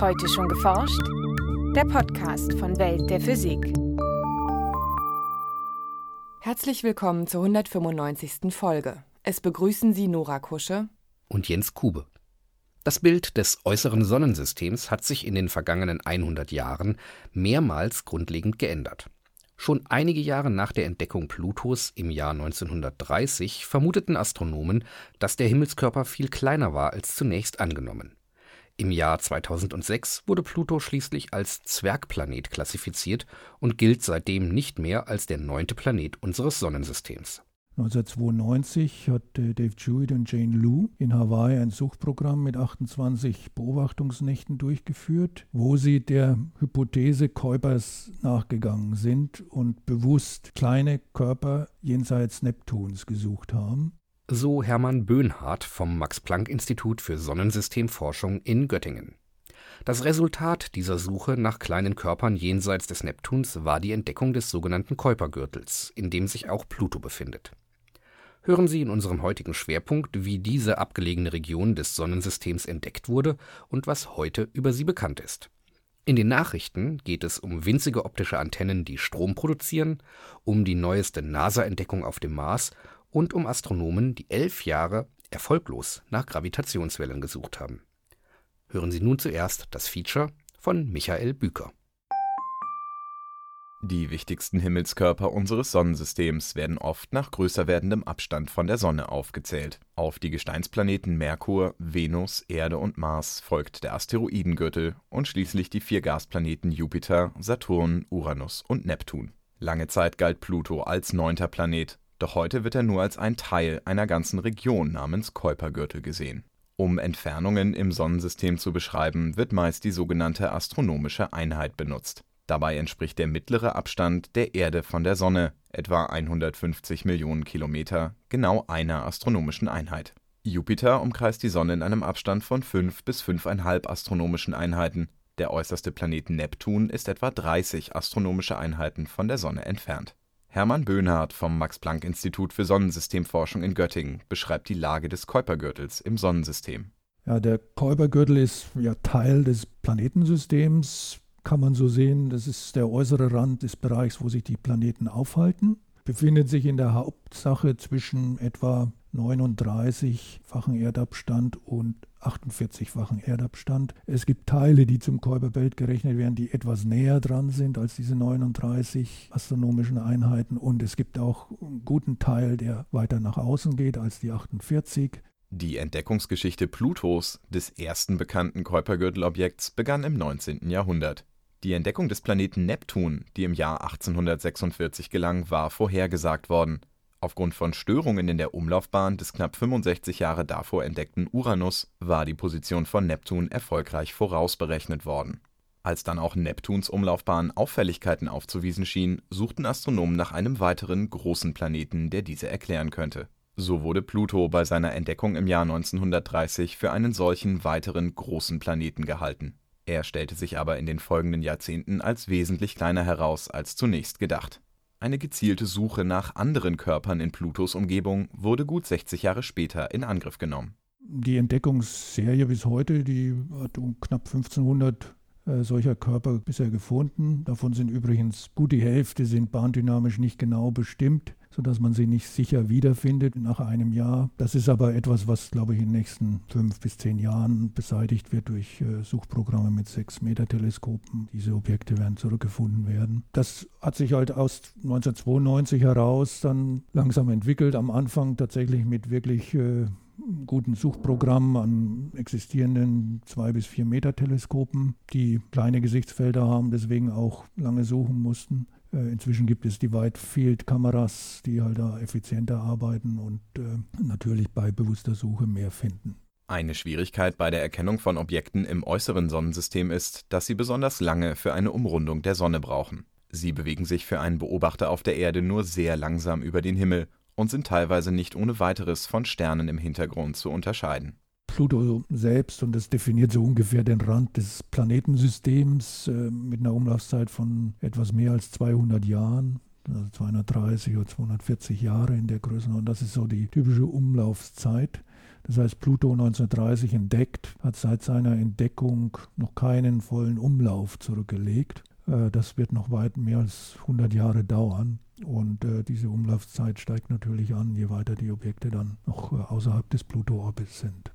Heute schon geforscht? Der Podcast von Welt der Physik. Herzlich willkommen zur 195. Folge. Es begrüßen Sie Nora Kusche und Jens Kube. Das Bild des äußeren Sonnensystems hat sich in den vergangenen 100 Jahren mehrmals grundlegend geändert. Schon einige Jahre nach der Entdeckung Plutos im Jahr 1930 vermuteten Astronomen, dass der Himmelskörper viel kleiner war als zunächst angenommen. Im Jahr 2006 wurde Pluto schließlich als Zwergplanet klassifiziert und gilt seitdem nicht mehr als der neunte Planet unseres Sonnensystems. 1992 hat Dave Jewett und Jane Lou in Hawaii ein Suchprogramm mit 28 Beobachtungsnächten durchgeführt, wo sie der Hypothese Kuipers nachgegangen sind und bewusst kleine Körper jenseits Neptuns gesucht haben so Hermann Böhnhardt vom Max-Planck-Institut für Sonnensystemforschung in Göttingen. Das Resultat dieser Suche nach kleinen Körpern jenseits des Neptuns war die Entdeckung des sogenannten Kuipergürtels, in dem sich auch Pluto befindet. Hören Sie in unserem heutigen Schwerpunkt, wie diese abgelegene Region des Sonnensystems entdeckt wurde und was heute über sie bekannt ist. In den Nachrichten geht es um winzige optische Antennen, die Strom produzieren, um die neueste NASA-Entdeckung auf dem Mars und um Astronomen, die elf Jahre erfolglos nach Gravitationswellen gesucht haben. Hören Sie nun zuerst das Feature von Michael Büker. Die wichtigsten Himmelskörper unseres Sonnensystems werden oft nach größer werdendem Abstand von der Sonne aufgezählt. Auf die Gesteinsplaneten Merkur, Venus, Erde und Mars folgt der Asteroidengürtel und schließlich die vier Gasplaneten Jupiter, Saturn, Uranus und Neptun. Lange Zeit galt Pluto als neunter Planet, doch heute wird er nur als ein Teil einer ganzen Region namens Kuipergürtel gesehen. Um Entfernungen im Sonnensystem zu beschreiben, wird meist die sogenannte astronomische Einheit benutzt. Dabei entspricht der mittlere Abstand der Erde von der Sonne, etwa 150 Millionen Kilometer, genau einer astronomischen Einheit. Jupiter umkreist die Sonne in einem Abstand von 5 bis 5,5 astronomischen Einheiten. Der äußerste Planet Neptun ist etwa 30 astronomische Einheiten von der Sonne entfernt Hermann Böhnhardt vom Max-Planck-Institut für Sonnensystemforschung in Göttingen beschreibt die Lage des Kuipergürtels im Sonnensystem. Ja, der Kuipergürtel ist ja Teil des Planetensystems, kann man so sehen. Das ist der äußere Rand des Bereichs, wo sich die Planeten aufhalten. Befindet sich in der Hauptsache zwischen etwa 39-fachen Erdabstand und 48-fachen Erdabstand. Es gibt Teile, die zum Kuiperbelt gerechnet werden, die etwas näher dran sind als diese 39 astronomischen Einheiten. Und es gibt auch einen guten Teil, der weiter nach außen geht als die 48. Die Entdeckungsgeschichte Plutos, des ersten bekannten Kuipergürtelobjekts, begann im 19. Jahrhundert. Die Entdeckung des Planeten Neptun, die im Jahr 1846 gelang, war vorhergesagt worden. Aufgrund von Störungen in der Umlaufbahn des knapp 65 Jahre davor entdeckten Uranus war die Position von Neptun erfolgreich vorausberechnet worden. Als dann auch Neptuns Umlaufbahn Auffälligkeiten aufzuwiesen schien, suchten Astronomen nach einem weiteren großen Planeten, der diese erklären könnte. So wurde Pluto bei seiner Entdeckung im Jahr 1930 für einen solchen weiteren großen Planeten gehalten. Er stellte sich aber in den folgenden Jahrzehnten als wesentlich kleiner heraus als zunächst gedacht eine gezielte Suche nach anderen Körpern in Plutos Umgebung wurde gut 60 Jahre später in Angriff genommen. Die Entdeckungsserie bis heute, die hat um knapp 1500 äh, solcher Körper bisher gefunden. Davon sind übrigens gut die Hälfte sind bahndynamisch nicht genau bestimmt sodass man sie nicht sicher wiederfindet nach einem Jahr. Das ist aber etwas, was, glaube ich, in den nächsten fünf bis zehn Jahren beseitigt wird durch äh, Suchprogramme mit 6-Meter-Teleskopen. Diese Objekte werden zurückgefunden werden. Das hat sich halt aus 1992 heraus dann langsam entwickelt. Am Anfang tatsächlich mit wirklich äh, guten Suchprogrammen an existierenden 2 bis 4 Meter Teleskopen, die kleine Gesichtsfelder haben, deswegen auch lange suchen mussten. Äh, inzwischen gibt es die Wide-Field-Kameras, die halt da effizienter arbeiten und äh, natürlich bei bewusster Suche mehr finden. Eine Schwierigkeit bei der Erkennung von Objekten im äußeren Sonnensystem ist, dass sie besonders lange für eine Umrundung der Sonne brauchen. Sie bewegen sich für einen Beobachter auf der Erde nur sehr langsam über den Himmel und sind teilweise nicht ohne weiteres von Sternen im Hintergrund zu unterscheiden. Pluto selbst, und das definiert so ungefähr den Rand des Planetensystems äh, mit einer Umlaufzeit von etwas mehr als 200 Jahren, also 230 oder 240 Jahre in der Größenordnung. Das ist so die typische Umlaufzeit. Das heißt, Pluto 1930 entdeckt, hat seit seiner Entdeckung noch keinen vollen Umlauf zurückgelegt. Äh, das wird noch weit mehr als 100 Jahre dauern. Und äh, diese Umlaufzeit steigt natürlich an, je weiter die Objekte dann noch äh, außerhalb des Pluto-Orbits sind.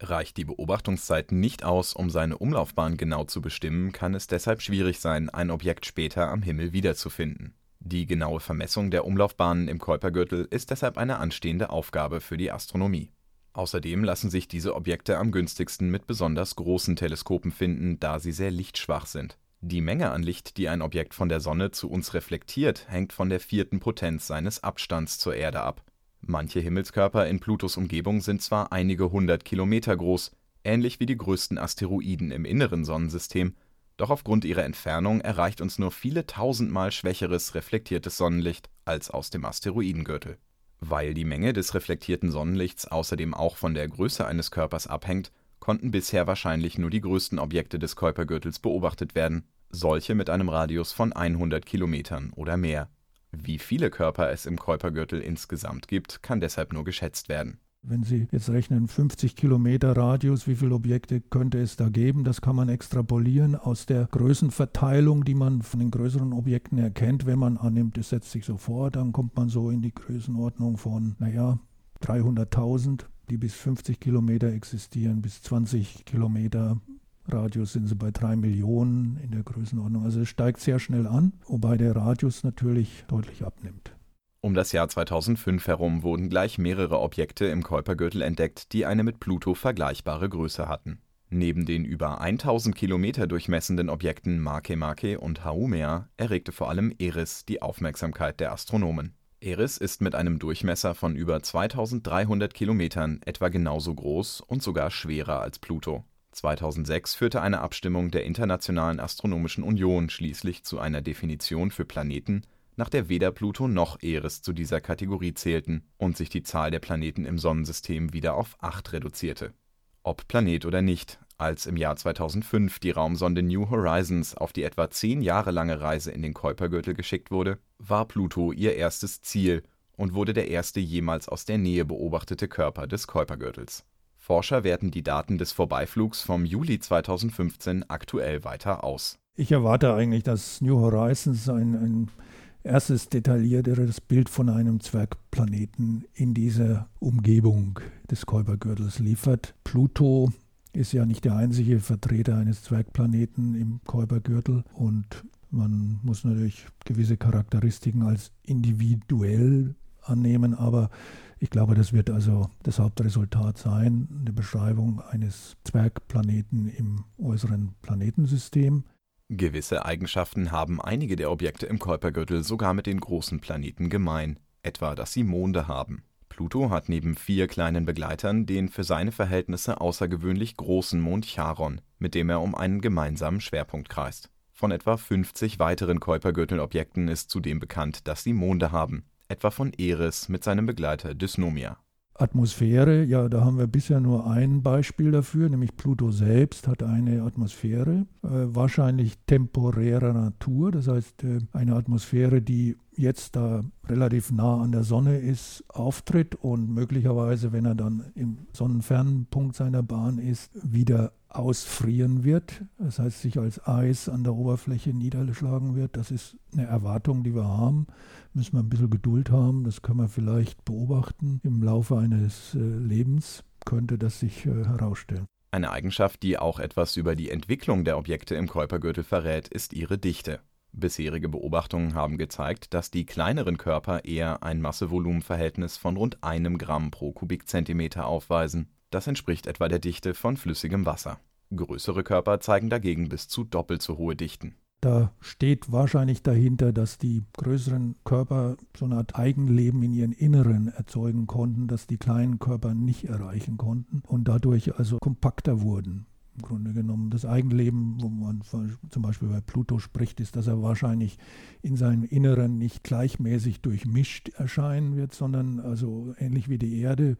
Reicht die Beobachtungszeit nicht aus, um seine Umlaufbahn genau zu bestimmen, kann es deshalb schwierig sein, ein Objekt später am Himmel wiederzufinden. Die genaue Vermessung der Umlaufbahnen im Kuipergürtel ist deshalb eine anstehende Aufgabe für die Astronomie. Außerdem lassen sich diese Objekte am günstigsten mit besonders großen Teleskopen finden, da sie sehr lichtschwach sind. Die Menge an Licht, die ein Objekt von der Sonne zu uns reflektiert, hängt von der vierten Potenz seines Abstands zur Erde ab. Manche Himmelskörper in Plutos Umgebung sind zwar einige hundert Kilometer groß, ähnlich wie die größten Asteroiden im inneren Sonnensystem, doch aufgrund ihrer Entfernung erreicht uns nur viele tausendmal schwächeres reflektiertes Sonnenlicht als aus dem Asteroidengürtel weil die Menge des reflektierten Sonnenlichts außerdem auch von der Größe eines Körpers abhängt, konnten bisher wahrscheinlich nur die größten Objekte des Kuipergürtels beobachtet werden, solche mit einem Radius von 100 Kilometern oder mehr. Wie viele Körper es im Kuipergürtel insgesamt gibt, kann deshalb nur geschätzt werden wenn Sie jetzt rechnen, 50 Kilometer Radius, wie viele Objekte könnte es da geben? Das kann man extrapolieren aus der Größenverteilung, die man von den größeren Objekten erkennt. Wenn man annimmt, es setzt sich so vor, dann kommt man so in die Größenordnung von, naja, 300.000, die bis 50 Kilometer existieren, bis 20 Kilometer Radius sind sie bei 3 Millionen in der Größenordnung. Also es steigt sehr schnell an, wobei der Radius natürlich deutlich abnimmt. Um das Jahr 2005 herum wurden gleich mehrere Objekte im Kuipergürtel entdeckt, die eine mit Pluto vergleichbare Größe hatten. Neben den über 1000 Kilometer durchmessenden Objekten Makemake und Haumea erregte vor allem Eris die Aufmerksamkeit der Astronomen. Eris ist mit einem Durchmesser von über 2300 Kilometern etwa genauso groß und sogar schwerer als Pluto. 2006 führte eine Abstimmung der Internationalen Astronomischen Union schließlich zu einer Definition für Planeten nach der weder Pluto noch Eris zu dieser Kategorie zählten und sich die Zahl der Planeten im Sonnensystem wieder auf acht reduzierte. Ob Planet oder nicht, als im Jahr 2005 die Raumsonde New Horizons auf die etwa zehn Jahre lange Reise in den Kuipergürtel geschickt wurde, war Pluto ihr erstes Ziel und wurde der erste jemals aus der Nähe beobachtete Körper des Kuipergürtels. Forscher werten die Daten des Vorbeiflugs vom Juli 2015 aktuell weiter aus. Ich erwarte eigentlich, dass New Horizons ein, ein erstes detaillierteres Bild von einem Zwergplaneten in dieser Umgebung des Kuipergürtels liefert. Pluto ist ja nicht der einzige Vertreter eines Zwergplaneten im Kuipergürtel und man muss natürlich gewisse Charakteristiken als individuell annehmen, aber ich glaube, das wird also das Hauptresultat sein, eine Beschreibung eines Zwergplaneten im äußeren Planetensystem. Gewisse Eigenschaften haben einige der Objekte im Kuipergürtel sogar mit den großen Planeten gemein, etwa dass sie Monde haben. Pluto hat neben vier kleinen Begleitern den für seine Verhältnisse außergewöhnlich großen Mond Charon, mit dem er um einen gemeinsamen Schwerpunkt kreist. Von etwa 50 weiteren Kuipergürtelobjekten ist zudem bekannt, dass sie Monde haben, etwa von Eris mit seinem Begleiter Dysnomia Atmosphäre, ja, da haben wir bisher nur ein Beispiel dafür, nämlich Pluto selbst hat eine Atmosphäre, äh, wahrscheinlich temporärer Natur, das heißt äh, eine Atmosphäre, die jetzt da relativ nah an der Sonne ist, auftritt und möglicherweise, wenn er dann im sonnenfernen Punkt seiner Bahn ist, wieder ausfrieren wird, das heißt sich als Eis an der Oberfläche niederschlagen wird. Das ist eine Erwartung, die wir haben. Müssen wir ein bisschen Geduld haben. Das können wir vielleicht beobachten. Im Laufe eines äh, Lebens könnte das sich äh, herausstellen. Eine Eigenschaft, die auch etwas über die Entwicklung der Objekte im Kuipergürtel verrät, ist ihre Dichte. Bisherige Beobachtungen haben gezeigt, dass die kleineren Körper eher ein Masse-Volumen-Verhältnis von rund einem Gramm pro Kubikzentimeter aufweisen das entspricht etwa der Dichte von flüssigem Wasser. Größere Körper zeigen dagegen bis zu doppelt so hohe Dichten. Da steht wahrscheinlich dahinter, dass die größeren Körper so eine Art Eigenleben in ihren Inneren erzeugen konnten, das die kleinen Körper nicht erreichen konnten und dadurch also kompakter wurden. Im Grunde genommen das Eigenleben, wo man zum Beispiel bei Pluto spricht, ist, dass er wahrscheinlich in seinem Inneren nicht gleichmäßig durchmischt erscheinen wird, sondern also ähnlich wie die Erde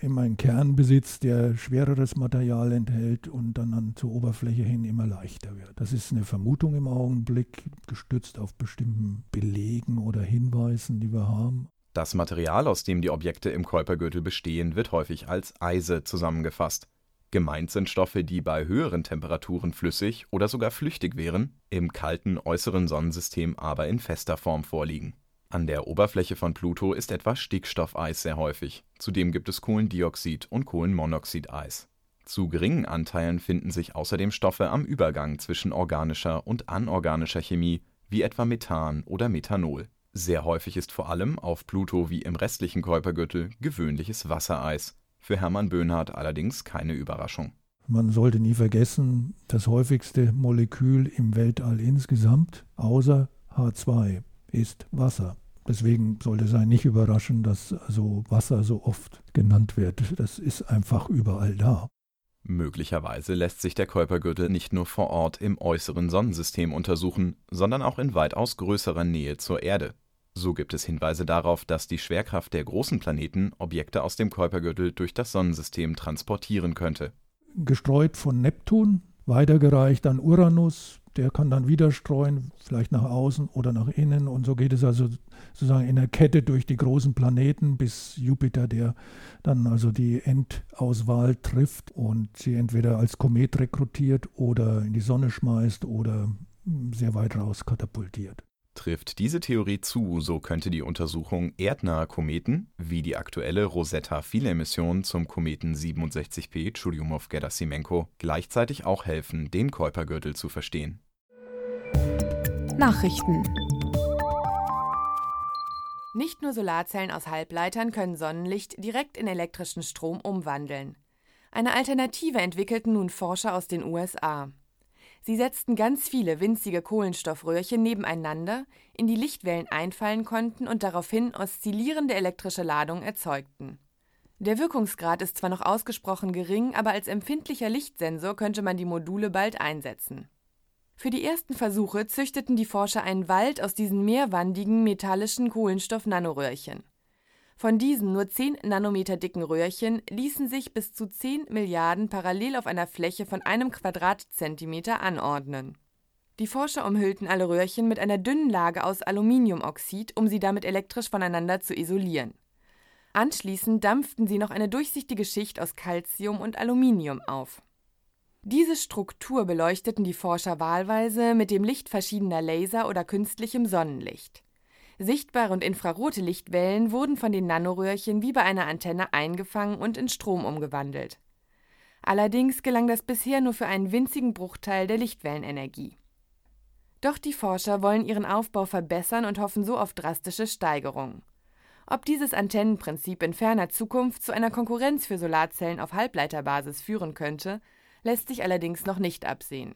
immer einen Kern besitzt, der schwereres Material enthält und dann an zur Oberfläche hin immer leichter wird. Das ist eine Vermutung im Augenblick, gestützt auf bestimmten Belegen oder Hinweisen, die wir haben. Das Material, aus dem die Objekte im Kuipergürtel bestehen, wird häufig als Eise zusammengefasst. Gemeint sind Stoffe, die bei höheren Temperaturen flüssig oder sogar flüchtig wären, im kalten äußeren Sonnensystem aber in fester Form vorliegen. An der Oberfläche von Pluto ist etwa Stickstoffeis sehr häufig, zudem gibt es Kohlendioxid und Kohlenmonoxideis. Zu geringen Anteilen finden sich außerdem Stoffe am Übergang zwischen organischer und anorganischer Chemie, wie etwa Methan oder Methanol. Sehr häufig ist vor allem auf Pluto wie im restlichen Kuipergürtel gewöhnliches Wassereis, für Hermann Böhnhardt allerdings keine Überraschung. Man sollte nie vergessen, das häufigste Molekül im Weltall insgesamt, außer H2, ist Wasser. Deswegen sollte es einen nicht überraschen, dass also Wasser so oft genannt wird. Das ist einfach überall da. Möglicherweise lässt sich der Kuipergürtel nicht nur vor Ort im äußeren Sonnensystem untersuchen, sondern auch in weitaus größerer Nähe zur Erde. So gibt es Hinweise darauf, dass die Schwerkraft der großen Planeten Objekte aus dem Kuipergürtel durch das Sonnensystem transportieren könnte. Gestreut von Neptun, weitergereicht an Uranus, der kann dann wieder streuen, vielleicht nach außen oder nach innen. Und so geht es also sozusagen in der Kette durch die großen Planeten bis Jupiter, der dann also die Endauswahl trifft und sie entweder als Komet rekrutiert oder in die Sonne schmeißt oder sehr weit raus katapultiert. Trifft diese Theorie zu, so könnte die Untersuchung erdnaher Kometen, wie die aktuelle Rosetta-Viele-Mission zum Kometen 67P Churyumov-Gerasimenko, gleichzeitig auch helfen, den Kuipergürtel zu verstehen. Nachrichten Nicht nur Solarzellen aus Halbleitern können Sonnenlicht direkt in elektrischen Strom umwandeln. Eine Alternative entwickelten nun Forscher aus den USA. Sie setzten ganz viele winzige Kohlenstoffröhrchen nebeneinander, in die Lichtwellen einfallen konnten und daraufhin oszillierende elektrische Ladungen erzeugten. Der Wirkungsgrad ist zwar noch ausgesprochen gering, aber als empfindlicher Lichtsensor könnte man die Module bald einsetzen. Für die ersten Versuche züchteten die Forscher einen Wald aus diesen mehrwandigen metallischen Kohlenstoff-Nanoröhrchen. Von diesen nur 10 Nanometer dicken Röhrchen ließen sich bis zu 10 Milliarden parallel auf einer Fläche von einem Quadratzentimeter anordnen. Die Forscher umhüllten alle Röhrchen mit einer dünnen Lage aus Aluminiumoxid, um sie damit elektrisch voneinander zu isolieren. Anschließend dampften sie noch eine durchsichtige Schicht aus Calcium und Aluminium auf. Diese Struktur beleuchteten die Forscher wahlweise mit dem Licht verschiedener Laser oder künstlichem Sonnenlicht. Sichtbare und infrarote Lichtwellen wurden von den Nanoröhrchen wie bei einer Antenne eingefangen und in Strom umgewandelt. Allerdings gelang das bisher nur für einen winzigen Bruchteil der Lichtwellenenergie. Doch die Forscher wollen ihren Aufbau verbessern und hoffen so auf drastische Steigerungen. Ob dieses Antennenprinzip in ferner Zukunft zu einer Konkurrenz für Solarzellen auf Halbleiterbasis führen könnte, lässt sich allerdings noch nicht absehen.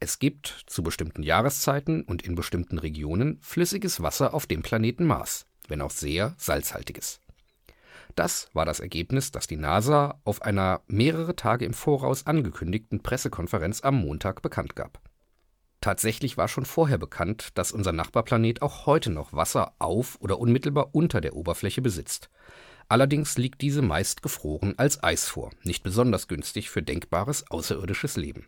Es gibt zu bestimmten Jahreszeiten und in bestimmten Regionen flüssiges Wasser auf dem Planeten Mars, wenn auch sehr salzhaltiges. Das war das Ergebnis, das die NASA auf einer mehrere Tage im Voraus angekündigten Pressekonferenz am Montag bekannt gab. Tatsächlich war schon vorher bekannt, dass unser Nachbarplanet auch heute noch Wasser auf oder unmittelbar unter der Oberfläche besitzt. Allerdings liegt diese meist gefroren als Eis vor, nicht besonders günstig für denkbares außerirdisches Leben.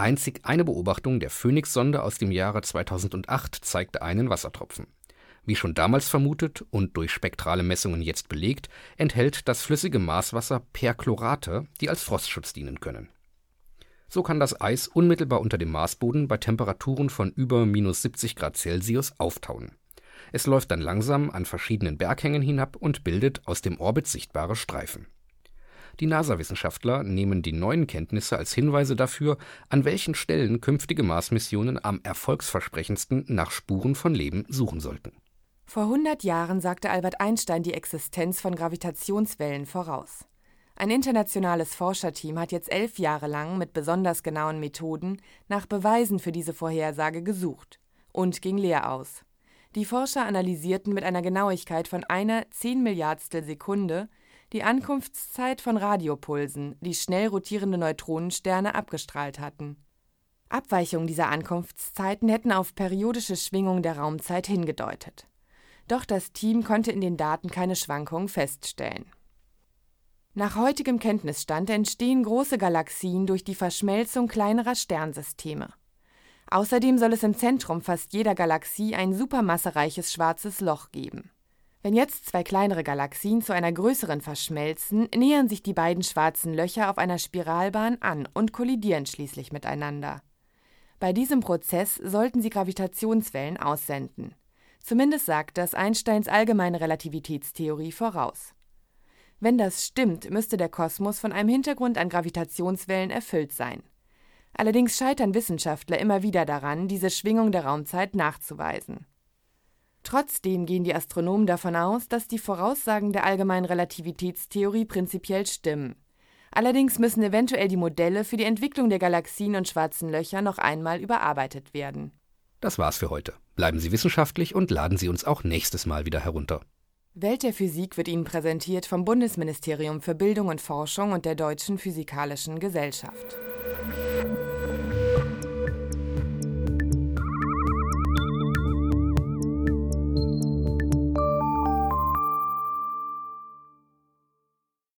Einzig eine Beobachtung der Phoenix-Sonde aus dem Jahre 2008 zeigte einen Wassertropfen. Wie schon damals vermutet und durch spektrale Messungen jetzt belegt, enthält das flüssige Marswasser Perchlorate, die als Frostschutz dienen können. So kann das Eis unmittelbar unter dem Marsboden bei Temperaturen von über minus 70 Grad Celsius auftauen. Es läuft dann langsam an verschiedenen Berghängen hinab und bildet aus dem Orbit sichtbare Streifen. Die NASA-Wissenschaftler nehmen die neuen Kenntnisse als Hinweise dafür, an welchen Stellen künftige Mars-Missionen am erfolgsversprechendsten nach Spuren von Leben suchen sollten. Vor 100 Jahren sagte Albert Einstein die Existenz von Gravitationswellen voraus. Ein internationales Forscherteam hat jetzt elf Jahre lang mit besonders genauen Methoden nach Beweisen für diese Vorhersage gesucht und ging leer aus. Die Forscher analysierten mit einer Genauigkeit von einer Zehnmilliardstel Sekunde die Ankunftszeit von Radiopulsen, die schnell rotierende Neutronensterne abgestrahlt hatten. Abweichungen dieser Ankunftszeiten hätten auf periodische Schwingungen der Raumzeit hingedeutet. Doch das Team konnte in den Daten keine Schwankungen feststellen. Nach heutigem Kenntnisstand entstehen große Galaxien durch die Verschmelzung kleinerer Sternsysteme. Außerdem soll es im Zentrum fast jeder Galaxie ein supermassereiches schwarzes Loch geben. Wenn jetzt zwei kleinere Galaxien zu einer größeren verschmelzen, nähern sich die beiden schwarzen Löcher auf einer Spiralbahn an und kollidieren schließlich miteinander. Bei diesem Prozess sollten sie Gravitationswellen aussenden. Zumindest sagt das Einsteins allgemeine Relativitätstheorie voraus. Wenn das stimmt, müsste der Kosmos von einem Hintergrund an Gravitationswellen erfüllt sein. Allerdings scheitern Wissenschaftler immer wieder daran, diese Schwingung der Raumzeit nachzuweisen. Trotzdem gehen die Astronomen davon aus, dass die Voraussagen der allgemeinen Relativitätstheorie prinzipiell stimmen. Allerdings müssen eventuell die Modelle für die Entwicklung der Galaxien und schwarzen Löcher noch einmal überarbeitet werden. Das war's für heute. Bleiben Sie wissenschaftlich und laden Sie uns auch nächstes Mal wieder herunter. Welt der Physik wird Ihnen präsentiert vom Bundesministerium für Bildung und Forschung und der Deutschen Physikalischen Gesellschaft.